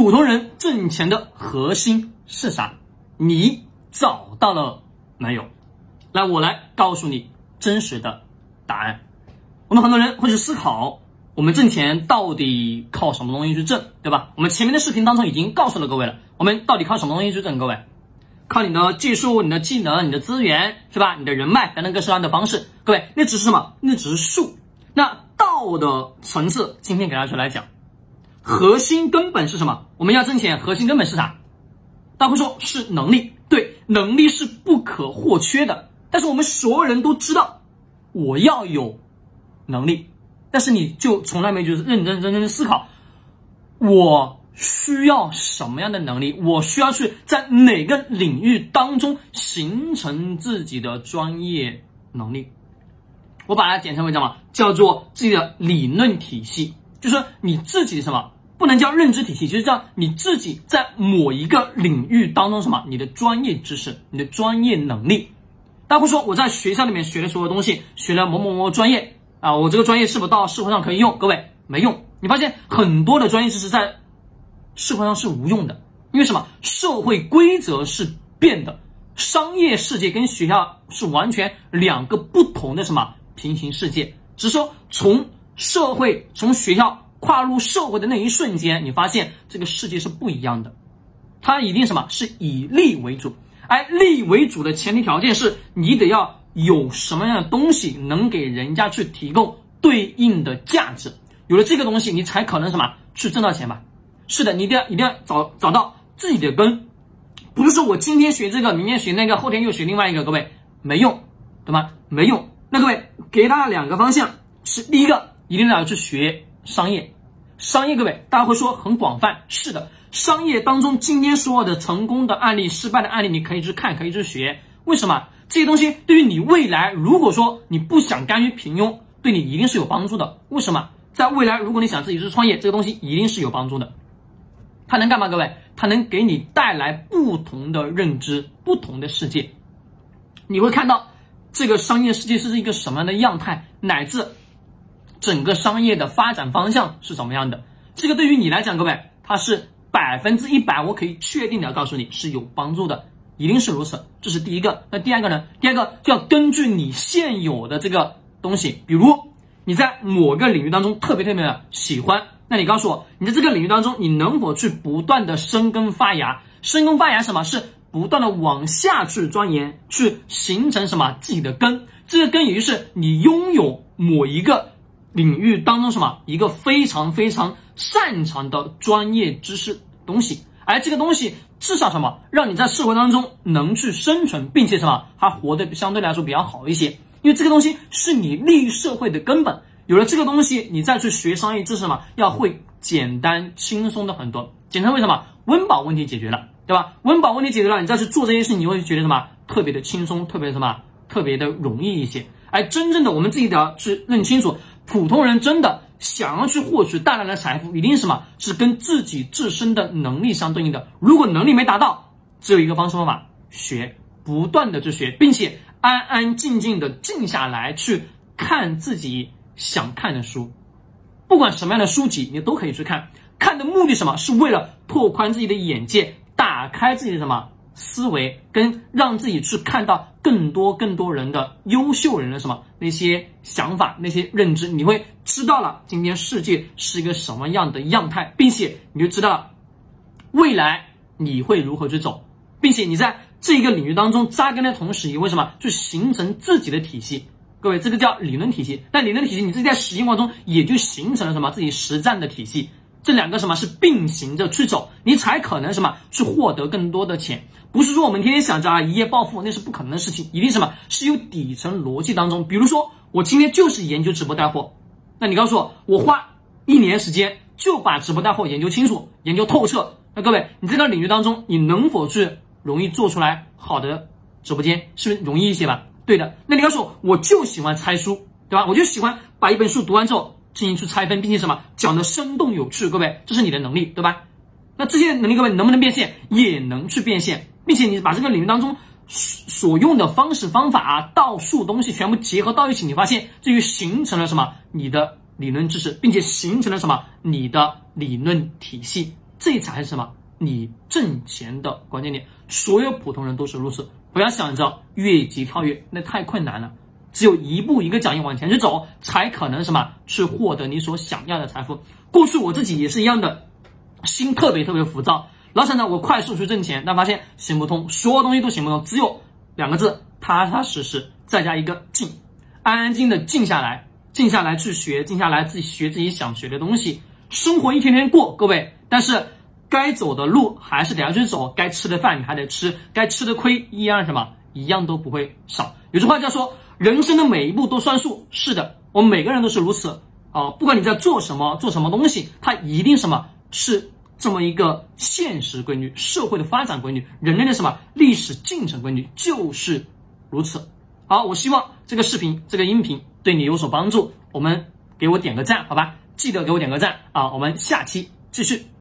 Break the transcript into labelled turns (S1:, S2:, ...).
S1: 普通人挣钱的核心是啥？你找到了没有？来，我来告诉你真实的答案。我们很多人会去思考，我们挣钱到底靠什么东西去挣，对吧？我们前面的视频当中已经告诉了各位了，我们到底靠什么东西去挣？各位，靠你的技术、你的技能、你的资源，是吧？你的人脉等等各式各样的方式。各位，那只是什么？那只是术。那道的层次，今天给大家去来讲。核心根本是什么？我们要挣钱，核心根本是啥？大家会说是能力，对，能力是不可或缺的。但是我们所有人都知道，我要有能力，但是你就从来没就是认认真真的思考，我需要什么样的能力？我需要去在哪个领域当中形成自己的专业能力？我把它简称为什么？叫做自己的理论体系。就是你自己什么不能叫认知体系，就是叫你自己在某一个领域当中什么，你的专业知识，你的专业能力。大家会说我在学校里面学的所有东西，学了某某某专业啊，我这个专业是否到社会上可以用？各位没用。你发现很多的专业知识在社会上是无用的，因为什么？社会规则是变的，商业世界跟学校是完全两个不同的什么平行世界。只是说从。社会从学校跨入社会的那一瞬间，你发现这个世界是不一样的。它一定什么是以利为主，而利为主的前提条件是你得要有什么样的东西能给人家去提供对应的价值。有了这个东西，你才可能什么去挣到钱吧？是的，你一定要一定要找找到自己的根，不是说我今天学这个，明天学那个，后天又学另外一个，各位没用，对吗？没用。那各位给大家两个方向，是第一个。一定要去学商业，商业各位，大家会说很广泛，是的，商业当中今天所有的成功的案例、失败的案例，你可以去看，可以去学。为什么这些东西对于你未来，如果说你不想甘于平庸，对你一定是有帮助的。为什么？在未来，如果你想自己去创业，这个东西一定是有帮助的。它能干嘛？各位，它能给你带来不同的认知、不同的世界。你会看到这个商业世界是一个什么样的样态，乃至。整个商业的发展方向是什么样的？这个对于你来讲，各位，它是百分之一百，我可以确定的告诉你是有帮助的，一定是如此。这是第一个。那第二个呢？第二个就要根据你现有的这个东西，比如你在某个领域当中特别特别的喜欢，那你告诉我，你在这个领域当中，你能否去不断的生根发芽？生根发芽什么是不断的往下去钻研，去形成什么自己的根？这个根也就是你拥有某一个。领域当中什么一个非常非常擅长的专业知识东西，而这个东西至少什么让你在社会当中能去生存，并且什么还活得相对来说比较好一些，因为这个东西是你利于社会的根本。有了这个东西，你再去学商业知识嘛，要会简单轻松的很多。简单为什么温饱问题解决了，对吧？温饱问题解决了，你再去做这些事，你会觉得什么特别的轻松，特别什么特别的容易一些。而真正的我们自己得要去认清楚。普通人真的想要去获取大量的财富，一定是什么？是跟自己自身的能力相对应的。如果能力没达到，只有一个方式方法：学，不断的去学，并且安安静静的静下来去看自己想看的书。不管什么样的书籍，你都可以去看。看的目的什么？是为了拓宽自己的眼界，打开自己的什么？思维跟让自己去看到更多更多人的优秀人的什么那些想法那些认知，你会知道了今天世界是一个什么样的样态，并且你就知道了未来你会如何去走，并且你在这个领域当中扎根的同时，也为什么去形成自己的体系？各位，这个叫理论体系。但理论体系你自己在实践过程中也就形成了什么自己实战的体系，这两个什么是并行着去走，你才可能什么去获得更多的钱。不是说我们天天想着啊一夜暴富，那是不可能的事情。一定什么是有底层逻辑当中。比如说，我今天就是研究直播带货，那你告诉我，我花一年时间就把直播带货研究清楚、研究透彻。那各位，你这个领域当中，你能否去容易做出来好的直播间？是不是容易一些吧？对的。那你告诉我，我就喜欢拆书，对吧？我就喜欢把一本书读完之后进行去拆分，并且什么讲的生动有趣。各位，这是你的能力，对吧？那这些能力，各位能不能变现？也能去变现。并且你把这个领域当中所用的方式方法啊，道术东西全部结合到一起，你发现这就形成了什么？你的理论知识，并且形成了什么？你的理论体系。这才是什么？你挣钱的关键点。所有普通人都是如此，不要想着越级跳跃，那太困难了。只有一步一个脚印往前去走，才可能什么去获得你所想要的财富。过去我自己也是一样的，心特别特别浮躁，老想着我快速去挣钱，但发现行不通，所有东西都行不通，只有两个字：踏踏实实，再加一个静，安安静的静下来，静下来去学，静下来自己学自己想学的东西，生活一天天过，各位。但是该走的路还是得要去走，该吃的饭你还得吃，该吃的亏一样什么一样都不会少。有句话叫说。人生的每一步都算数，是的，我们每个人都是如此啊！不管你在做什么，做什么东西，它一定什么是这么一个现实规律，社会的发展规律，人类的什么历史进程规律就是如此。好，我希望这个视频、这个音频对你有所帮助，我们给我点个赞，好吧？记得给我点个赞啊！我们下期继续。